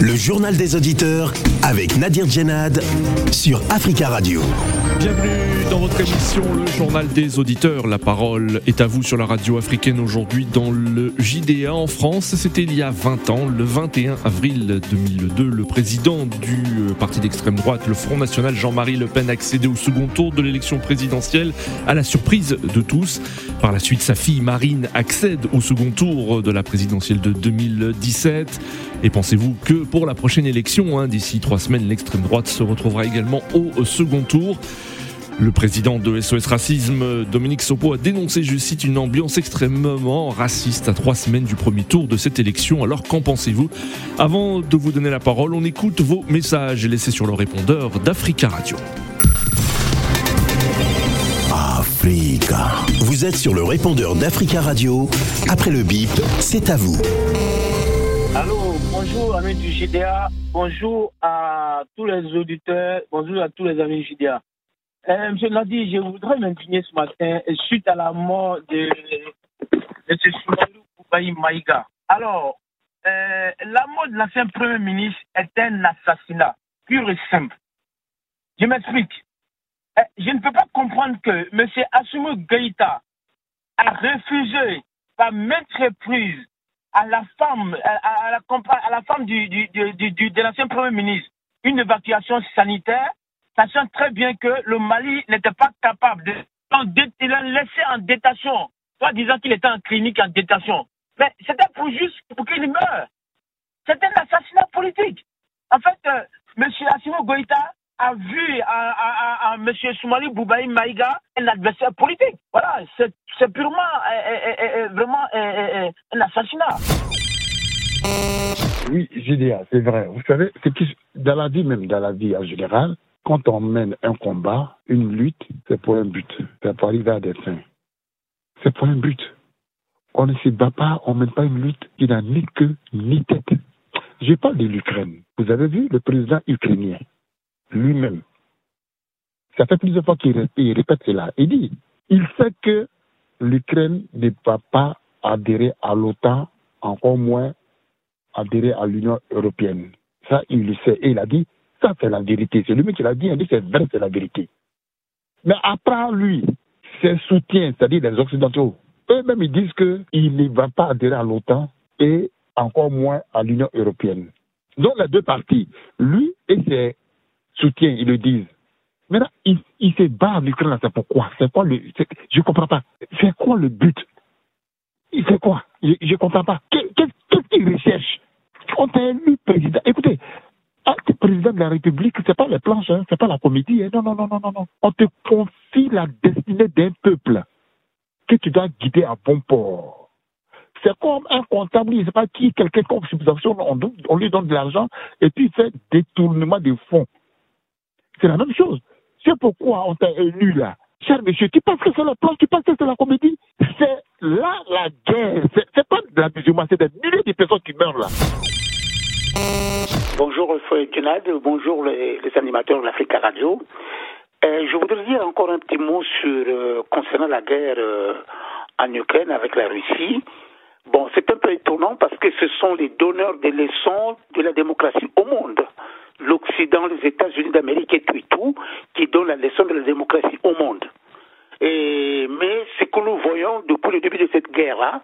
Le journal des auditeurs avec Nadir Djenad sur Africa Radio. Bienvenue dans votre émission, le journal des auditeurs. La parole est à vous sur la radio africaine aujourd'hui dans le JDA en France. C'était il y a 20 ans, le 21 avril 2002. Le président du euh, parti d'extrême droite, le Front National, Jean-Marie Le Pen, accédait au second tour de l'élection présidentielle à la surprise de tous. Par la suite, sa fille Marine accède au second tour de la présidentielle de 2017. Et pensez-vous que pour la prochaine élection, hein, d'ici trois semaines, l'extrême droite se retrouvera également au second tour le président de SOS Racisme, Dominique Sopo, a dénoncé, je cite, une ambiance extrêmement raciste à trois semaines du premier tour de cette élection. Alors qu'en pensez-vous? Avant de vous donner la parole, on écoute vos messages laissés sur le répondeur d'Africa Radio. Africa. Vous êtes sur le répondeur d'Africa Radio. Après le bip, c'est à vous. Bonjour amis du GDA, bonjour à tous les auditeurs, bonjour à tous les amis du GDA. Euh, Monsieur Nadi, je voudrais m'indigner ce matin suite à la mort de, de ce Soumalou Koubaï Maïga. Alors, euh, la mort de l'ancien Premier ministre est un assassinat pur et simple. Je m'explique. Euh, je ne peux pas comprendre que M. Assumou Gaïta a refusé par maintes reprises à la femme, à, la, à la femme du, du, du, du de l'ancien Premier ministre une évacuation sanitaire sachant très bien que le Mali n'était pas capable de. Il l'a laissé en détention, soit disant qu'il était en clinique en détention. Mais c'était pour juste pour qu'il meure. C'était un assassinat politique. En fait, euh, M. Assimo Goïta a vu à, M. Soumali Boubaï Maïga un adversaire politique. Voilà, c'est purement, euh, euh, vraiment un assassinat. Oui, JDA, c'est vrai. Vous savez, dans la vie même, dans la vie en général, quand on mène un combat, une lutte, c'est pour un but. C'est pour arriver à des fins. C'est pour un but. On ne se bat pas, on ne mène pas une lutte qui n'a ni queue ni tête. Je parle de l'Ukraine. Vous avez vu le président ukrainien lui-même. Ça fait plusieurs fois qu'il répète cela. Il dit, il sait que l'Ukraine ne va pas adhérer à l'OTAN, encore moins adhérer à l'Union européenne. Ça, il le sait. Et il a dit, ça, c'est la vérité. C'est lui qui l'a dit, il dit c'est vrai, c'est la vérité. Mais après lui, ses soutiens, c'est-à-dire les Occidentaux, eux-mêmes, ils disent qu'il ne va pas adhérer à l'OTAN et encore moins à l'Union européenne. Donc, les deux parties, lui et ses soutiens, ils le disent. Maintenant, il, il se bat en Ukraine, c'est pourquoi? C'est quoi le. Je ne comprends pas. C'est quoi le but? Fait quoi? Je ne comprends pas. Qu'est-ce qu'il recherche? On t'a élu président. Écoutez, tu président de la République, c'est pas les planches, hein, c'est pas la comédie. Hein. Non, non, non, non, non, non. On te confie la destinée d'un peuple que tu dois guider à bon port. C'est comme un comptable, il ne sait pas qui, quelqu'un comme subvention, on, on lui donne de l'argent et puis il fait détournement des fonds. C'est la même chose. C'est pourquoi on t'a élu là. Cher monsieur, tu penses que c'est la planche, tu penses que c'est la comédie? C'est là la guerre. C'est pas de la musulmane, c'est des milliers de personnes qui meurent là. Bonjour Junad, bonjour les, animateurs de l'Africa Radio. Euh, je voudrais dire encore un petit mot sur euh, concernant la guerre euh, en Ukraine avec la Russie. Bon, c'est un peu étonnant parce que ce sont les donneurs des leçons de la démocratie au monde. L'Occident, les États-Unis d'Amérique et tout, et tout qui donnent la leçon de la démocratie au monde. Et, mais ce que nous voyons depuis le début de cette guerre-là,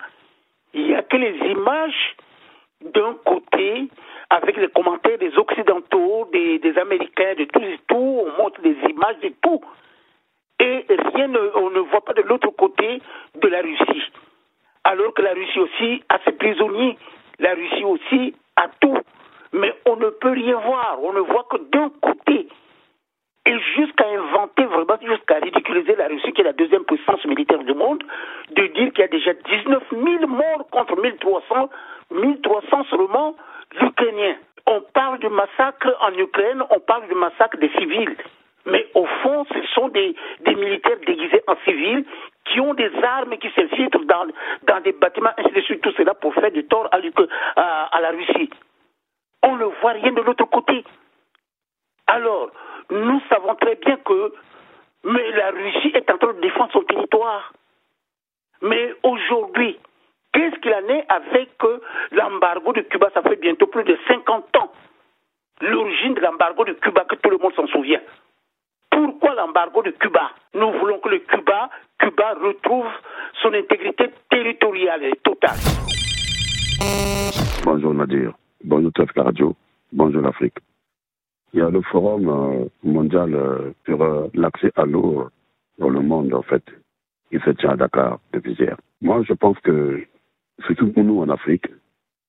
il n'y a que les images d'un côté avec les commentaires des Occidentaux, des, Américains, de tout et tout, on montre des images de tout. Et rien ne, on ne voit pas de l'autre côté de la Russie. Alors que la Russie aussi a ses prisonniers, la Russie aussi a tout. Mais on ne peut rien voir, on ne voit que d'un côté. Et jusqu'à inventer vraiment, jusqu'à ridiculiser la Russie, qui est la deuxième puissance militaire du monde, de dire qu'il y a déjà 19 000 morts contre 1300, 1300 seulement l'Ukrainien. On parle du massacre en Ukraine, on parle du massacre des civils. Mais au fond, ce sont des, militaires déguisés en civils qui ont des armes qui s'infiltrent dans, dans des bâtiments, ainsi de suite, tout cela pour faire du tort à, la Russie. On ne voit rien de l'autre côté. Alors, nous savons très bien que mais la Russie est en train de défendre son territoire. Mais aujourd'hui, Qu'est-ce qu'il en est avec l'embargo de Cuba? Ça fait bientôt plus de 50 ans. L'origine de l'embargo de Cuba, que tout le monde s'en souvient. Pourquoi l'embargo de Cuba? Nous voulons que le Cuba, Cuba retrouve son intégrité territoriale et totale. Bonjour Nadir, bonjour la Radio, bonjour l'Afrique. Il y a le forum euh, mondial euh, sur euh, l'accès à l'eau dans le monde, en fait. Il se tient à Dakar depuis hier. Moi, je pense que, surtout pour nous en Afrique,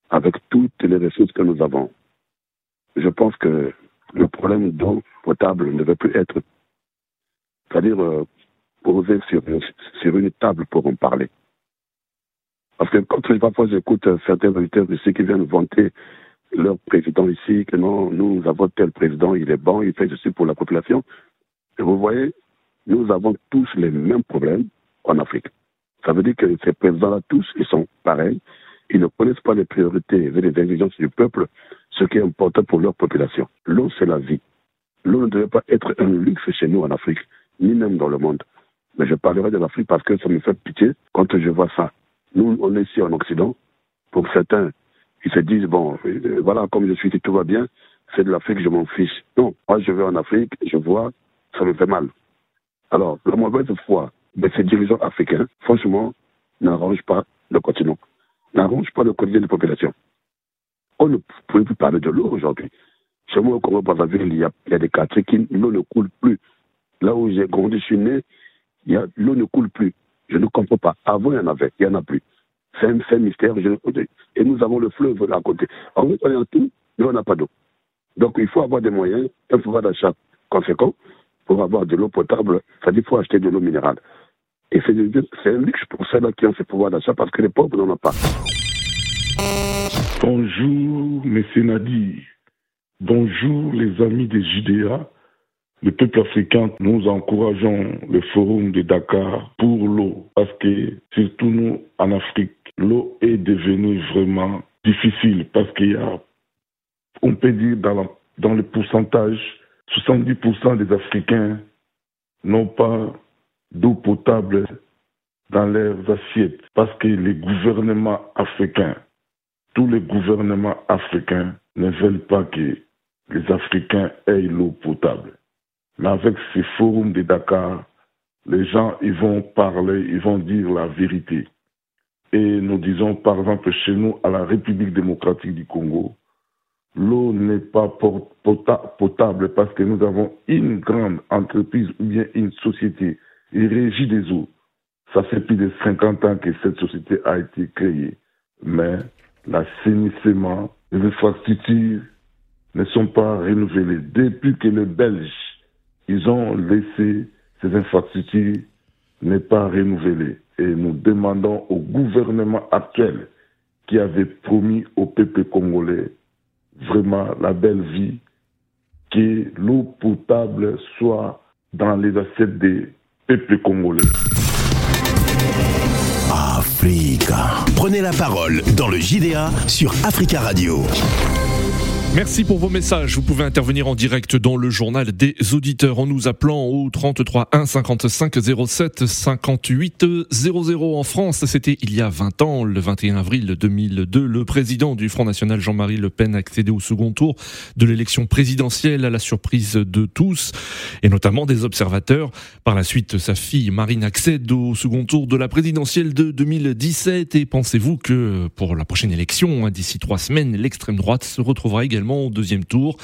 avec toutes les ressources que nous avons, je pense que le problème d'eau potable ne veut plus être, c'est-à-dire posé sur, sur une table pour en parler. Parce que quand parfois j'écoute certains auditeurs ici qui viennent vanter leur président ici, que non, nous avons tel président, il est bon, il fait ceci pour la population. Et vous voyez, nous avons tous les mêmes problèmes en Afrique. Ça veut dire que ces présidents-là, tous, ils sont pareils. Ils ne connaissent pas les priorités et les exigences du peuple, ce qui est important pour leur population. L'eau, c'est la vie. L'eau ne devait pas être un luxe chez nous en Afrique, ni même dans le monde. Mais je parlerai de l'Afrique parce que ça me fait pitié quand je vois ça. Nous, on est ici en Occident. Pour certains, ils se disent, bon, euh, voilà, comme je suis tout va bien, c'est de l'Afrique, je m'en fiche. Non, moi je vais en Afrique, je vois, ça me fait mal. Alors, la mauvaise foi de ces dirigeants africains, franchement, n'arrange pas le continent, n'arrange pas le quotidien des populations. On ne peut plus parler de l'eau aujourd'hui. Chez moi, au Congo, Brazzaville, il y a, il y a des quartiers qui l'eau ne coule plus. Là où j'ai grandi, je suis né, l'eau ne coule plus. Je ne comprends pas. Avant, il y en avait, il n'y en a plus. C'est un, mystère. et nous avons le fleuve à côté. En fait, on est en tout, mais on n'a pas d'eau. Donc, il faut avoir des moyens, un pouvoir d'achat conséquent pour avoir de l'eau potable. C'est-à-dire qu'il faut acheter de l'eau minérale. Et c'est un luxe pour ceux-là qui ont ce pouvoir d'achat parce que les pauvres n'en ont pas. Bonjour, messieurs Nadi. Bonjour, les amis des JDA. Le peuple africain, nous encourageons le forum de Dakar pour l'eau, parce que surtout nous, en Afrique, l'eau est devenue vraiment difficile, parce qu'il y a, on peut dire dans, dans le pourcentage, 70% des Africains n'ont pas d'eau potable dans leurs assiettes, parce que les gouvernements africains, tous les gouvernements africains ne veulent pas que les Africains aient l'eau potable. Mais avec ces forums de Dakar, les gens ils vont parler, ils vont dire la vérité. Et nous disons par exemple chez nous, à la République démocratique du Congo, l'eau n'est pas potable parce que nous avons une grande entreprise ou bien une société, une régie des eaux. Ça fait plus de 50 ans que cette société a été créée. Mais l'assainissement, les infrastructures ne sont pas renouvelées. Depuis que les Belges ils ont laissé ces infrastructures n'est pas renouvelées. Et nous demandons au gouvernement actuel qui avait promis au peuple congolais vraiment la belle vie, que l'eau potable soit dans les assiettes des peuples congolais. Africa. Prenez la parole dans le JDA sur Africa Radio. Merci pour vos messages. Vous pouvez intervenir en direct dans le journal des auditeurs en nous appelant au 33 1 55 07 58 00 en France. C'était il y a 20 ans, le 21 avril 2002. Le président du Front National, Jean-Marie Le Pen, accédait au second tour de l'élection présidentielle à la surprise de tous et notamment des observateurs. Par la suite, sa fille Marine accède au second tour de la présidentielle de 2017 et pensez-vous que pour la prochaine élection, hein, d'ici trois semaines, l'extrême droite se retrouvera également au deuxième tour.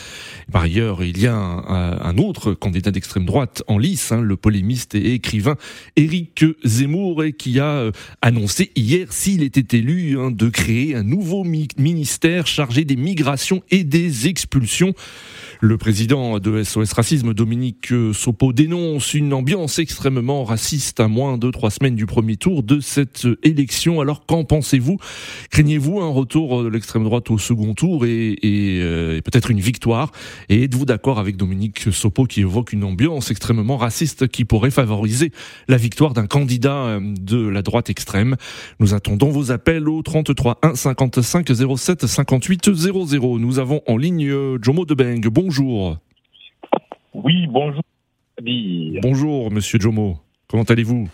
Par ailleurs, il y a un, autre candidat d'extrême droite en lice, hein, le polémiste et écrivain Éric Zemmour, qui a euh, annoncé hier, s'il était élu, hein, de créer un nouveau ministère chargé des migrations et des expulsions. Le président de SOS Racisme, Dominique Sopo, dénonce une ambiance extrêmement raciste à moins de trois semaines du premier tour de cette élection. Alors qu'en pensez-vous? Craignez-vous un retour de l'extrême droite au second tour et, euh, peut-être une victoire? Et êtes-vous d'accord avec Dominique Sopo qui évoque une ambiance extrêmement raciste qui pourrait favoriser la victoire d'un candidat euh, de la droite extrême? Nous attendons vos appels au 33 1 55 07 58 00. Nous avons en ligne euh, Jomo Debeng. Bonjour. Oui, bonjour. Bonjour, monsieur Jomo. Comment allez-vous?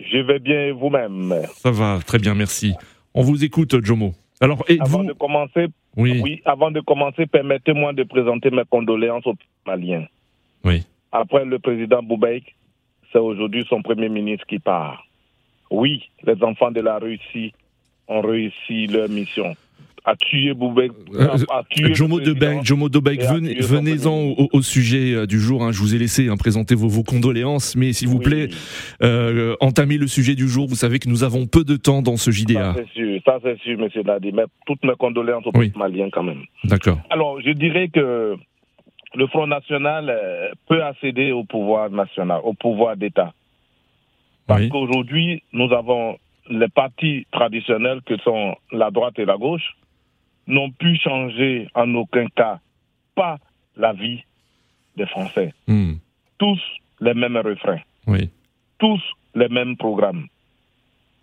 Je vais bien vous-même? Ça va, très bien, merci. On vous écoute, Jomo. Alors, et Avant vous? de commencer, Oui. oui, avant de commencer, permettez-moi de présenter mes condoléances aux Maliens. Oui. Après le président Boubaïk, c'est aujourd'hui son premier ministre qui part. Oui, les enfants de la Russie ont réussi leur mission. À tuer Boubaïk, à tuer le Jomo venez- son venez-en au, au sujet euh, du jour. hein. Je vous ai laissé hein, présenter vos, vos condoléances, mais s'il vous Oui, plaît, euh, entamez le sujet du jour. Vous savez que nous avons peu de temps dans ce Ça JDA. c'est sûr, ça c'est sûr, monsieur Nadi. Mais toutes mes condoléances aux Oui. maliens quand même. D'accord. Alors, je dirais que le Front National euh, peut accéder au pouvoir national, au pouvoir d'État. Parce Oui. qu'aujourd'hui, nous avons les partis traditionnels que sont la droite et la gauche n'ont pu changer en aucun cas pas la vie des Français. Hmm. Tous les mêmes refrains, Oui. tous les mêmes programmes.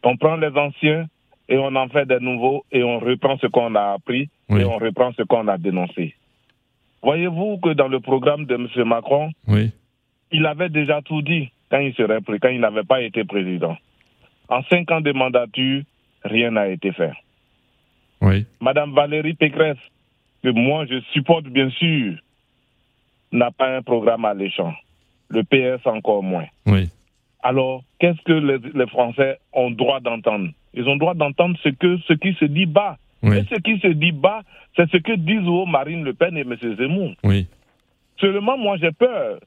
On prend les anciens et on en fait des nouveaux et on reprend ce qu'on a appris Oui. et on reprend ce qu'on a dénoncé. Voyez-vous que dans le programme de M. Macron, Oui. il avait déjà tout dit quand il serait quand il n'avait pas été président. En cinq ans de mandature, rien n'a été fait. Oui. Madame Valérie Pécresse, que moi je supporte bien sûr, n'a pas un programme alléchant. Le PS encore moins. Oui. Alors, qu'est-ce que les, les Français ont droit d'entendre? Ils ont droit d'entendre ce, que, ce qui se dit bas. Oui. Et ce qui se dit bas, c'est ce que disent aux Marine Le Pen et M. Zemmour. Oui. Seulement, moi, j'ai peur.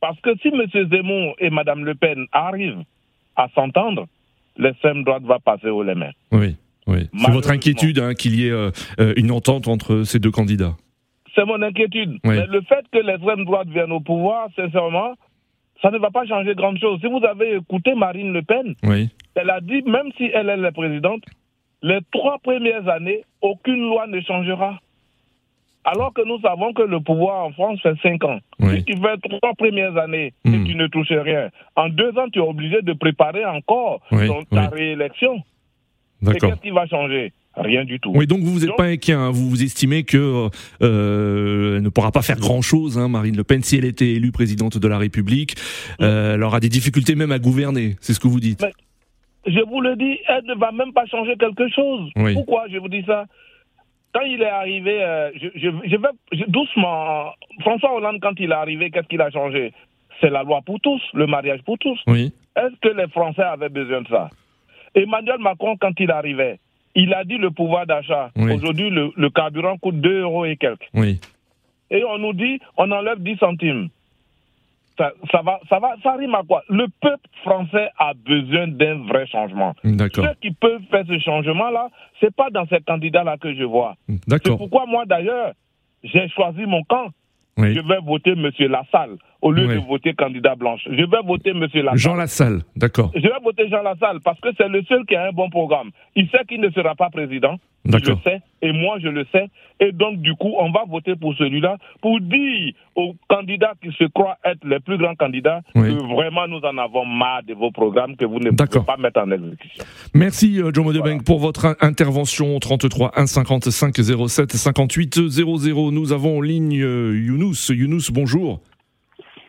Parce que si M. Zemmour et Mme Le Pen arrivent à s'entendre, l'extrême droite va passer au les mains. Oui. Oui. C'est votre inquiétude hein, qu'il y ait euh, euh, une entente entre ces deux candidats. C'est mon inquiétude. Oui. Le fait que l'extrême droite vienne au pouvoir, sincèrement, ça ne va pas changer grand-chose. Si vous avez écouté Marine Le Pen, Oui. elle a dit, même si elle est la présidente, les trois premières années, aucune loi ne changera. Alors que nous savons que le pouvoir en France fait cinq ans. Oui. Si tu fais trois premières années Hmm. et tu ne touches rien, en deux ans, tu es obligé de préparer encore Oui, ton- ta oui. réélection. D'accord. qu'est-ce qui va changer Rien du tout. Oui, donc vous vous n'êtes Donc- pas inquiet, hein. vous vous estimez que euh, elle ne pourra pas faire grand-chose, hein, Marine Le Pen, si elle était élue présidente de la République. Euh, elle aura des difficultés même à gouverner, c'est ce que vous dites. Mais- Je vous le dis, elle ne va même pas changer quelque chose. Oui. Pourquoi je vous dis ça? Quand il est arrivé, euh, je, je- je vais je- doucement. François Hollande, quand il est arrivé, qu'est-ce qu'il a changé? C'est la loi pour tous, le mariage pour tous. Oui, Est-ce que les Français avaient besoin de ça? Emmanuel Macron, quand il arrivé, il a dit le pouvoir d'achat. Oui. Aujourd'hui, le, le carburant coûte 2 euros et quelques. oui, Et on nous dit, on enlève 10 centimes. Ça, ça va, ça va, ça rime à quoi? Le peuple français a besoin d'un vrai changement. Ceux qui peuvent faire ce changement-là, c'est pas dans ces candidats-là que je vois. C'est pourquoi moi, d'ailleurs, j'ai choisi mon camp. Oui. Je vais voter M. Lassalle au lieu de voter candidat blanche. Je vais voter M. Lassalle. Jean Lassalle, d'accord, Je vais voter Jean Lassalle parce que c'est le seul qui a un bon programme. Il sait qu'il ne sera pas président. Je d'accord. le sais, et moi je le sais. Et donc, du coup, on va voter pour celui-là pour dire aux candidats qui se croient être les plus grands candidats Oui. que vraiment nous en avons marre de vos programmes que vous ne pouvez pas mettre en exécution. Merci euh, Jomo pour votre in- intervention 33 1 55 07 58 00. Nous avons en ligne euh, Younous. Younous, bonjour.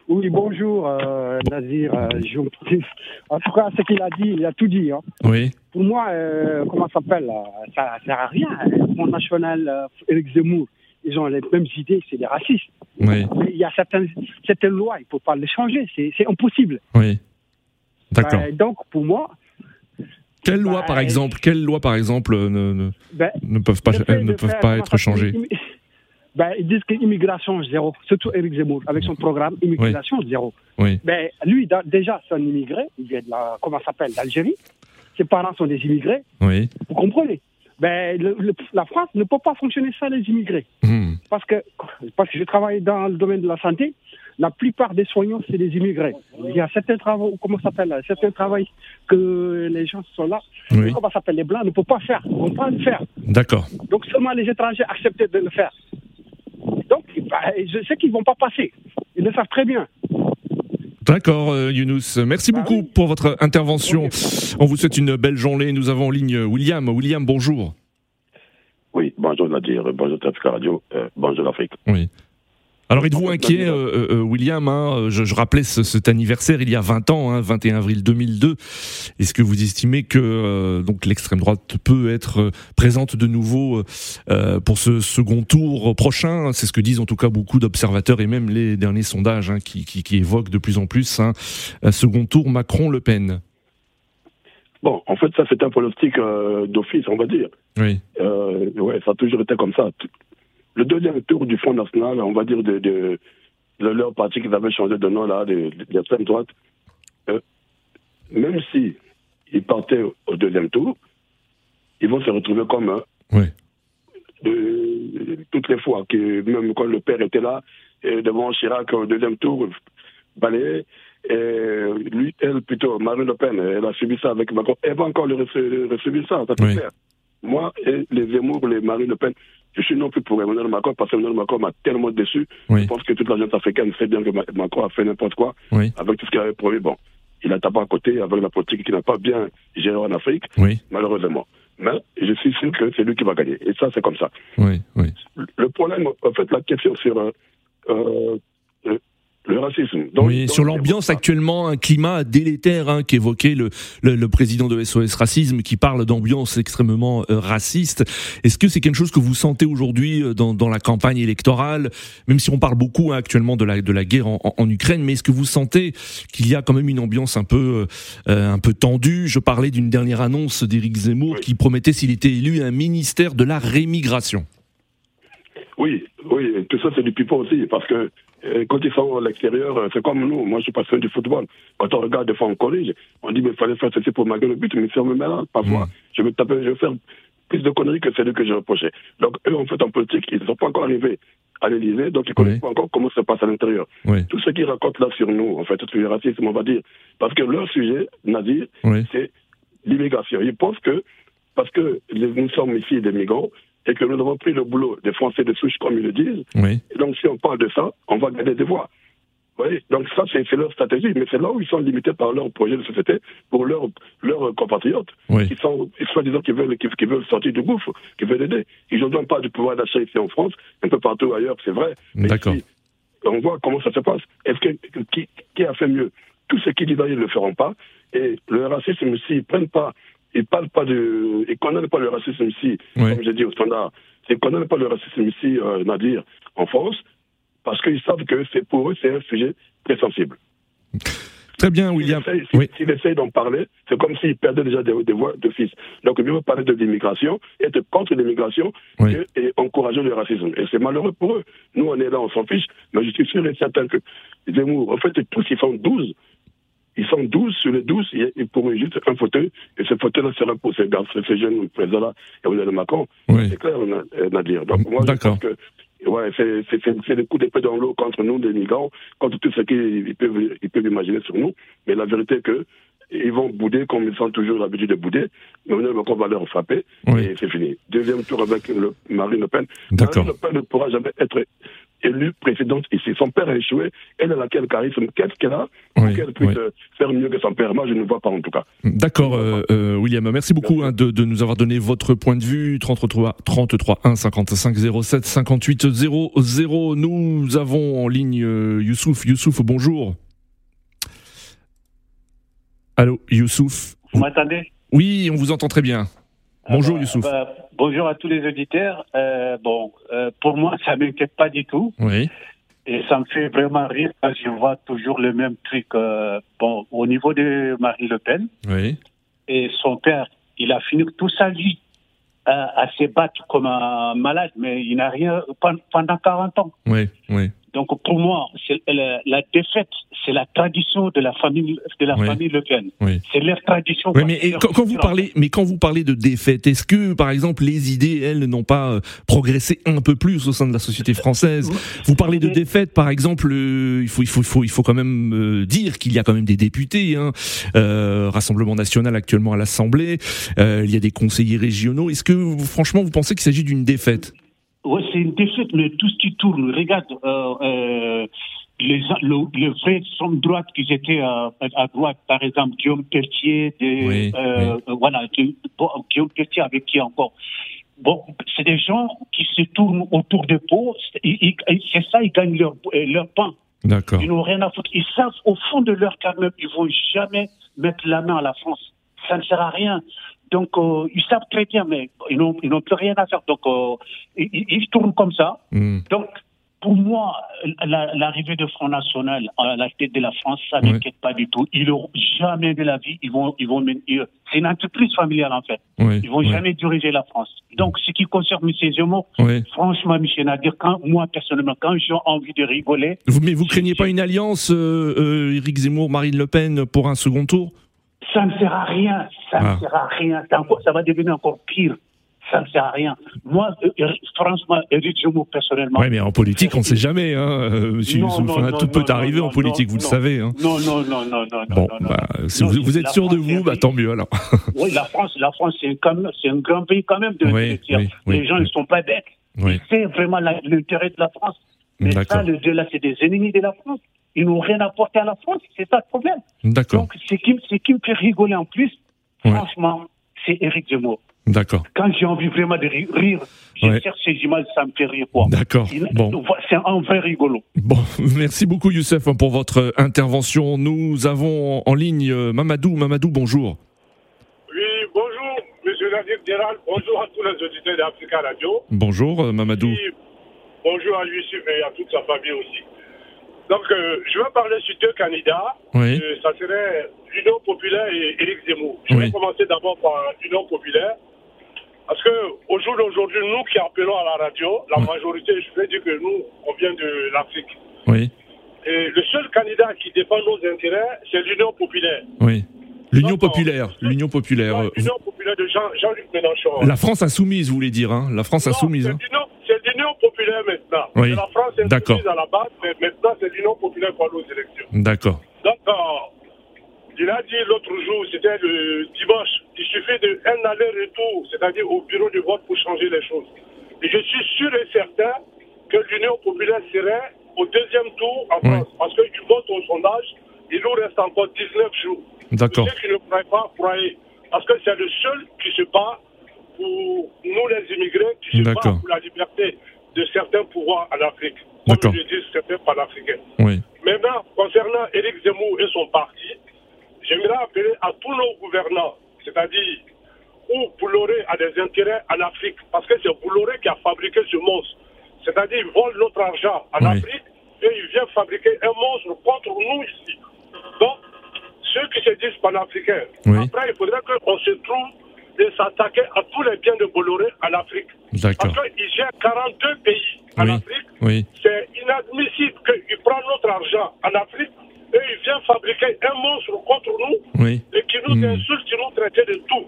Oui, bonjour, euh, Nazir. euh, je- En tout cas, ce qu'il a dit, il a tout dit. hein. Oui, Pour moi, euh, comment ça s'appelle Ça ne sert à rien. Le Front National, euh, Éric Zemmour, ils ont les mêmes idées, c'est des racistes. oui, Mais il y a certaines, certaines lois, il ne faut pas les changer, c'est impossible. oui. D'accord. Donc, pour moi, Quelles lois, bah, par exemple, quelles lois, par exemple, ne, ne, ben, ne peuvent pas, fait elles ne peuvent pas être changées ben, Ils disent que l'immigration zéro, surtout Éric Zemmour, avec son programme immigration zéro. Oui, Ben, lui, déjà, c'est un immigré, il vient de la, comment s'appelle, d'Algérie. Ses parents sont des immigrés, oui. vous comprenez? Ben, le- le- La France ne peut pas fonctionner sans les immigrés. Hmm. Parce que, parce que je travaille dans le domaine de la santé, la plupart des soignants, c'est des immigrés. Il y a certains travaux, comment s'appelle, certains travaux que les gens sont là, Oui. comment s'appelle, les blancs ne peuvent pas faire, ne vont pas le faire. D'accord. Donc seulement les étrangers acceptent de le faire. Bah, je sais qu'ils ne vont pas passer. Ils le savent très bien. D'accord, euh, Younous. Merci Bah beaucoup oui. pour votre intervention. On vous souhaite une belle journée. Nous avons en ligne William. William, bonjour. Oui, bonjour Nadir, bonjour Tafika Radio, euh, bonjour l'Afrique. Oui. Alors êtes-vous inquiet, euh, euh, William hein, je, je, rappelais ce, cet anniversaire il y a 20 ans, hein, 21 avril 2002. Est-ce que vous estimez que euh, donc l'extrême droite peut être présente de nouveau pour ce second tour prochain? C'est ce que disent en tout cas beaucoup d'observateurs et même les derniers sondages hein, qui, qui, qui, évoquent de plus en plus un second tour Macron-Le Pen. Bon, en fait, ça c'est un pronostic d'office, on va dire. Oui. ouais, ça a toujours été comme ça le deuxième tour du Front National, on va dire, de, de, leur parti qu'ils avaient changé de nom, là, de, l'extrême droite, euh, même si ils partaient au deuxième tour, ils vont se retrouver comme oui. toutes les fois, que même quand le père était là, devant Chirac au deuxième tour, balayé, et lui, elle plutôt, Marine Le Pen, elle a subi ça avec Macron. Elle va encore le recevoir ça, ça peut faire. Moi, et les Zemmour, les Marine Le Pen, je suis non plus pour Emmanuel Macron parce qu'Emmanuel Macron m'a tellement déçu. Je pense que toute la jeunesse africaine sait bien que Macron a fait n'importe quoi avec tout ce qu'il avait promis. Bon, il a tapé à côté avec la politique qui n'a pas bien géré en Afrique, malheureusement. Mais je suis sûr que c'est lui qui va gagner. Et ça, c'est comme ça. Le problème, en fait, la question sur euh, euh, le racisme. oui, sur l'ambiance actuellement, un climat délétère hein, qu'évoquait le, le, président de SOS Racisme, qui parle d'ambiance extrêmement euh, raciste. Est-ce que c'est quelque chose que vous sentez aujourd'hui euh, dans, dans, la campagne électorale, même si on parle beaucoup hein, actuellement de la, de la guerre en, en, Ukraine, mais est-ce que vous sentez qu'il y a quand même une ambiance un peu, euh, un peu tendue? Je parlais d'une dernière annonce d'Éric Zemmour qui promettait, s'il était élu, un ministère de la rémigration. Oui, oui, tout ça c'est du pipeau aussi, parce que quand ils sont à l'extérieur, euh, c'est comme nous. Moi, je suis passionné du football. Quand on regarde des fois, on corrige. On dit, mais il fallait faire ceci pour marquer le but. Mais si on me met là, parfois, mm. je vais taper, je vais faire plus de conneries que celles que j'ai reprochées. Donc, eux, en fait, en politique, ils ne sont pas encore arrivés à l'Élysée, donc ils ne connaissent pas encore comment ça se passe à l'intérieur. Tout ce qu'ils racontent là sur nous, en fait, tout le racisme, on va dire. Parce que leur sujet, Nadir, c'est l'immigration. Ils pensent que, parce que nous sommes ici des migrants, et que nous avons pris le boulot des Français de souche, comme ils le disent. Et donc, si on parle de ça, on va gagner des voix. Oui, donc ça, c'est leur stratégie, mais c'est là où ils sont limités par leur projet de société pour leurs leurs compatriotes, oui. qui sont, soi-disant, qui veulent, qui, veulent sortir du gouffre, qui veulent aider. Ils n'ont pas du pouvoir d'achat ici en France, un peu partout ailleurs, c'est vrai. D'accord. On voit comment ça se passe. Est-ce que qui, qui, a fait mieux? Tous ceux qui disent ils ne le feront pas. Et le racisme, s'ils ne prennent pas ils parlent pas de, ils connaissent pas le racisme ici, comme j'ai dit au standard. Ils connaissent pas le racisme ici, euh, Nadir, en France, parce qu'ils savent que c'est pour eux, c'est un sujet très sensible. Très bien, William. S'ils essayent d'en parler, c'est comme s'ils perdaient déjà des, voix de fils. Donc, veulent parler de l'immigration, être contre l'immigration et, encourager le racisme. Et c'est malheureux pour eux. Nous, on est là, on s'en fiche, mais je suis sûr et certain que Zemmour, en fait, tous, ils sont 12 ils sont 12 sur les 12, ils pourraient juste un fauteuil, et ce fauteuil-là sera pour ces, ces jeunes présidents-là, et vous avez Macron. Oui. C'est clair, Nadir. Donc, moi, je pense que ouais, c'est des coups d'épée dans l'eau contre nous, les migrants, contre tout ce qu'ils peuvent, ils peuvent imaginer sur nous. Mais la vérité est que ils vont bouder comme ils sont toujours l'habitude de bouder. Mais on va leur frapper et c'est fini. Deuxième tour avec le, Marine Le Pen. Marine Le Pen ne pourra jamais être élue présidente ici. Son père a échoué. Elle a laquelle charisme Qu'est-ce qu'elle a pour qu'elle puisse faire mieux que son père? Moi, je ne vois pas en tout cas. D'accord, euh, euh, William. Merci beaucoup hein, de, de, nous avoir donné votre point de vue. 33, 33 1 55 07 58 00. Nous avons en ligne euh, Youssouf. Youssouf, bonjour. Allô, Youssouf? Vous m'entendez? Oui, on vous entend très bien. Bonjour, ah bah, Youssouf. Bah, bonjour à tous les auditeurs. Euh, bon, euh, pour moi, ça ne m'inquiète pas du tout. Oui. Et ça me fait vraiment rire parce que je vois toujours le même truc. Euh, bon, au niveau de Marie Le Pen. Oui. Et son père, il a fini toute sa vie à, se battre comme un malade, mais il n'a rien pendant 40 ans. Oui, oui. Donc pour moi, la, la, défaite, c'est la tradition de la famille de la famille Le Pen. C'est leur tradition. Oui, mais quand, vous parlez, mais quand vous parlez de défaite, est-ce que par exemple les idées, elles, n'ont pas euh, progressé un peu plus au sein de la société française? Vous parlez de défaite, par exemple, euh, il faut il faut il faut il faut quand même euh, dire qu'il y a quand même des députés, hein, Rassemblement national actuellement à l'Assemblée, il y a des conseillers régionaux. Est-ce que franchement vous pensez qu'il s'agit d'une défaite? Oui, c'est une défaite, mais tout ce qui tourne. Regarde, euh, euh, les, le, le vrai somme droite qui étaient à, à, droite, par exemple, Guillaume Pelletier, de, oui, euh, oui. voilà, Guillaume Pelletier avec qui encore bon, c'est des gens qui se tournent autour des pots. C'est ça, ils gagnent leur, leur pain. D'accord. Ils n'ont rien à foutre. Ils savent au fond de leur même, ils vont jamais mettre la main à la France. Ça ne sert à rien. Donc, euh, ils savent très bien, mais ils n'ont, ils n'ont plus rien à faire. Donc, euh, ils, ils tournent comme ça. Hmm. Donc, pour moi, la- l'arrivée de Front National à la tête de la France, ça Oui. n'inquiète pas du tout. Ils n'auront jamais de la vie. Ils vont, ils vont, ils- c'est une entreprise familiale en fait. Oui, Ils vont jamais diriger la France. Donc, ce qui concerne M. Zemmour, franchement, Michel Nadir, quand moi personnellement, quand j'ai envie de rigoler, Vous, mais vous craignez pas une alliance, euh, euh, Éric Zemmour, Marine Le Pen, pour un second tour? Ça ne sert à rien. Ça Ah. ne sert à rien. Encore- ça va devenir encore pire. Ça ne sert à rien. Moi, euh, euh, franchement, Éric Zemmour personnellement. Oui, mais en politique, on ne sait jamais, hein, euh, monsieur Non, Youssouf, non, hein, non, tout peut arriver en politique, vous le savez. Hein. Non, non, non, non, non. Bon, bah, si vous, vous êtes sûr de vous, bah, tant mieux alors. Oui, la France, la France, c'est c'est un grand pays quand même de, Oui, de dire. oui, oui, Les gens, ils sont pas bêtes. C'est vraiment l'intérêt de la France. Mais ça, le deux-là, c'est des ennemis de la France. Ils n'ont rien apporté à la France. C'est ça le problème. D'accord, Donc, ce qui, ce qui me fait rigoler en plus, Ouais. franchement, c'est Éric Zemmour. d'accord, Quand j'ai envie vraiment de ri- rire, je Ouais. cherche ces images, ça me fait rire. Quoi. d'accord. Bon. C'est un vrai rigolo. Bon, merci beaucoup Youssef hein, pour votre intervention. Nous avons en ligne euh, Mamadou. Mamadou, bonjour. Oui, bonjour, monsieur Nadir Diral. Bonjour à tous les auditeurs d'Africa Radio. Bonjour euh, Mamadou. Et bonjour à Youssef et à toute sa famille aussi. Donc, euh, je vais parler sur deux candidats. Oui. Euh, ça serait l'Union populaire et Éric Zemmour. Je Oui. vais commencer d'abord par l'Union populaire. Parce que au jour d'aujourd'hui, nous qui appelons à la radio, la majorité, je vais dire que nous, on vient de l'Afrique. Oui, Et le seul candidat qui défend nos intérêts, c'est l'Union populaire. oui. L'Union populaire, l'Union populaire. euh, L'Union populaire de Jean- Jean-Luc Mélenchon. La France insoumise, vous voulez dire, hein La France Non, insoumise. hein C'est l'Union populaire maintenant. Oui. La France est D'accord. à la base, mais maintenant c'est l'Union populaire pour aux élections. D'accord. Donc, euh, il a dit l'autre jour, c'était le dimanche, il suffit d'un aller-retour, c'est-à-dire au bureau de vote pour changer les choses. Et je suis sûr et certain que l'Union populaire serait au deuxième tour en Oui. France, parce qu'ils votent au sondage, il nous reste encore 19 jours. D'accord. Ceux qui ne croient pas, croyez. Parce que c'est le seul qui se bat pour nous les immigrés, qui se pour la liberté de certains pouvoirs en Afrique. Comme D'accord. je dis, certains panafricains. Oui. Maintenant, concernant Éric Zemmour et son parti, j'aimerais appeler à tous nos gouvernants, c'est-à-dire ou Bouloré a des intérêts en Afrique, parce que c'est Bouloré qui a fabriqué ce monstre. C'est-à-dire, il vole notre argent en Oui. Afrique et il vient fabriquer un monstre contre nous ici. Donc, ceux qui se disent panafricains, Oui. après, il faudrait qu'on se trouve et s'attaquer à tous les biens de Bolloré en Afrique. D'accord. Parce qu'il gère 42 pays en Oui. Afrique. Oui. C'est inadmissible qu'il prenne notre argent en Afrique et il vient fabriquer un monstre contre nous Oui. et qui nous Hmm. insulte, qui nous traite de tout.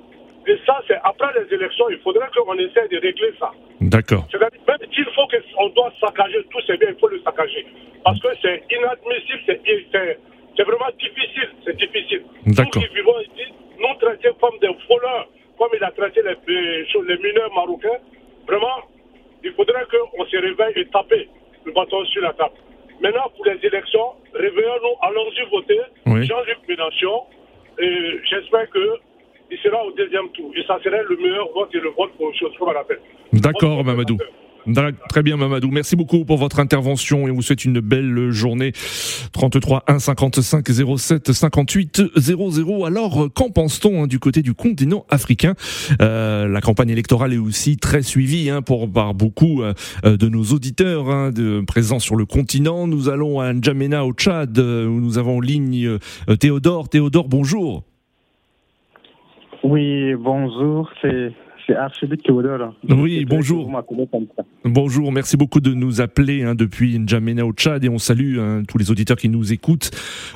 Et ça, c'est après les élections, il faudrait qu'on essaie de régler ça. D'accord. C'est-à-dire, même s'il faut qu'on doit saccager tous ces biens, il faut le saccager. Parce que c'est inadmissible, c'est- c'est c'est vraiment difficile, c'est difficile. D'accord. Nous qui vivons ici, nous traiter comme des voleurs, comme il a traité les, mineurs marocains, vraiment, il faudrait qu'on se réveille et taper le bâton sur la table. Maintenant, pour les élections, réveillons-nous, allons-y voter. Oui. Jean-Luc Mélenchon, et j'espère que il sera au deuxième tour. Et ça serait le meilleur vote et le vote pour chose comme on l'appelle. D'accord, Mamadou. Très bien, Mamadou. Merci beaucoup pour votre intervention et on vous souhaite une belle journée. 33 1 55 07 58 00. Alors, euh, qu'en pense-t-on hein, du côté du continent africain? Euh, La campagne électorale est aussi très suivie hein, pour, par beaucoup euh, de nos auditeurs hein, présents sur le continent. Nous allons à N'Djamena au Tchad où nous avons en ligne Théodore. Théodore, bonjour. Oui, bonjour, c'est c'est Archibald Théodore. Oui, bonjour. Bonjour, merci beaucoup de nous appeler hein, depuis N'Djamena au Tchad et on salue hein, tous les auditeurs qui nous écoutent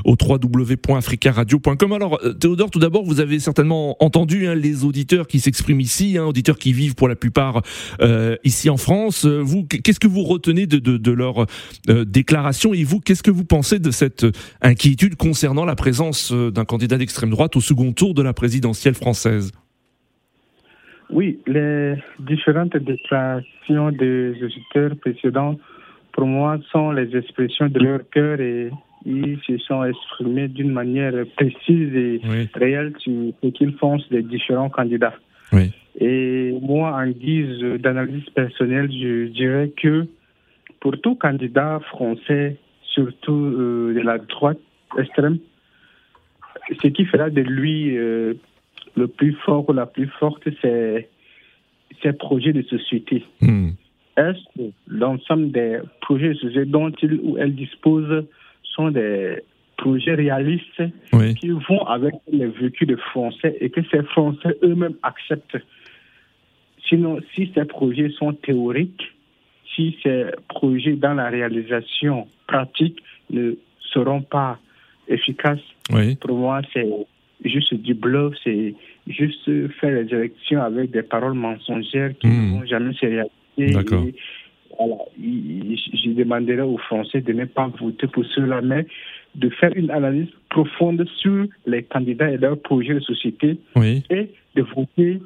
au www.africaradio.com. Alors euh, Théodore, tout d'abord, vous avez certainement entendu hein, les auditeurs qui s'expriment ici, hein, auditeurs qui vivent pour la plupart euh, ici en France. Euh, Vous, qu'est-ce que vous retenez de, de, de leur euh, déclaration et vous, qu'est-ce que vous pensez de cette inquiétude concernant la présence d'un candidat d'extrême droite au second tour de la présidentielle française? Oui, les différentes déclarations des auditeurs précédents, pour moi, sont les expressions de leur cœur et ils se sont exprimés d'une manière précise et Oui. réelle sur ce qu'ils pensent des différents candidats. Oui. Et moi, en guise d'analyse personnelle, je dirais que pour tout candidat français, surtout euh, de la droite extrême, ce qui fera de lui euh, le plus fort ou la plus forte, c'est ses projets de société. Hmm. Est-ce que l'ensemble des projets de société dont il ou elle dispose sont des projets réalistes qui vont avec les vécus des Français et que ces Français eux-mêmes acceptent? Sinon, si ces projets sont théoriques, si ces projets dans la réalisation pratique ne seront pas efficaces, pour moi, c'est juste du bluff, c'est juste faire les élections avec des paroles mensongères qui ne vont jamais se réaliser. D'accord. Voilà, je demanderai aux Français de ne pas voter pour cela, mais de faire une analyse profonde sur les candidats et leurs projets de société et de voter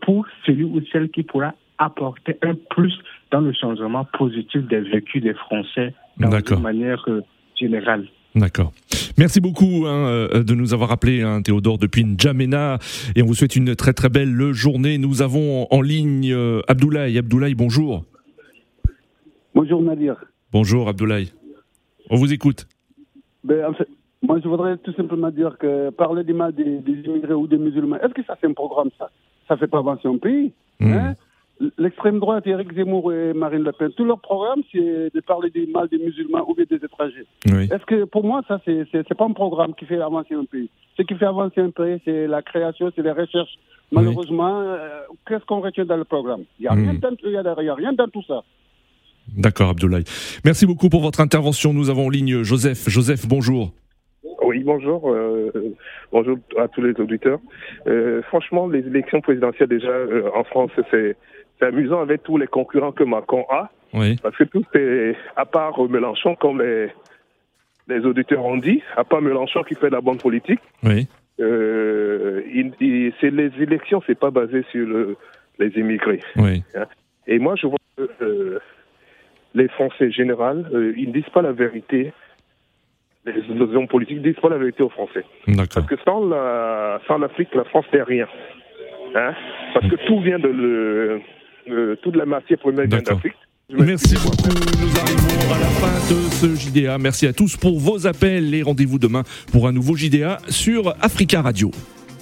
pour celui ou celle qui pourra apporter un plus dans le changement positif des vécus des Français de manière euh, générale. D'accord. Merci beaucoup hein, euh, de nous avoir appelé, hein, Théodore, depuis N'Djamena. Et on vous souhaite une très très belle journée. Nous avons en ligne euh, Abdoulaye. Abdoulaye, bonjour. Bonjour Nadir. Bonjour Abdoulaye. On vous écoute. Ben, moi je voudrais tout simplement dire que parler du mal des, des immigrés ou des musulmans, est-ce que ça c'est un programme ça? Ça fait pas avancer un pays Hmm. hein? L'extrême droite, Eric Zemmour et Marine Le Pen, tout leur programme, c'est de parler du mal des musulmans ou des étrangers. Est-ce que pour moi, ça, c'est pas un programme qui fait avancer un pays. Ce qui fait avancer un pays, c'est la création, c'est les recherches. Malheureusement, euh, qu'est-ce qu'on retient dans le programme? Il n'y a, rien dans- il y a a rien dans tout ça. D'accord, Abdoulaye. Merci beaucoup pour votre intervention. Nous avons en ligne Joseph. Joseph, bonjour. Oui, bonjour. euh, bonjour à tous les auditeurs. Euh, franchement, les élections présidentielles déjà euh, en France, c'est c'est amusant avec tous les concurrents que Macron a. Oui. Parce que tout est, à part Mélenchon, comme les, les auditeurs ont dit, à part Mélenchon qui fait de la bonne politique, Oui. euh, il- il- c'est les élections, c'est pas basé sur le- les immigrés. Oui. Hein. Et moi, je vois que euh, les Français général, euh, ils ne disent pas la vérité. Les, les hommes politiques ne disent pas la vérité aux Français. D'accord. Parce que sans la- sans l'Afrique, la France n'est rien. Hein Parce que tout vient de le, euh, toute la matière première vient d'Afrique. Merci beaucoup. Nous arrivons à la fin de ce JDA. Merci à tous pour vos appels et rendez-vous demain pour un nouveau JDA sur Africa Radio.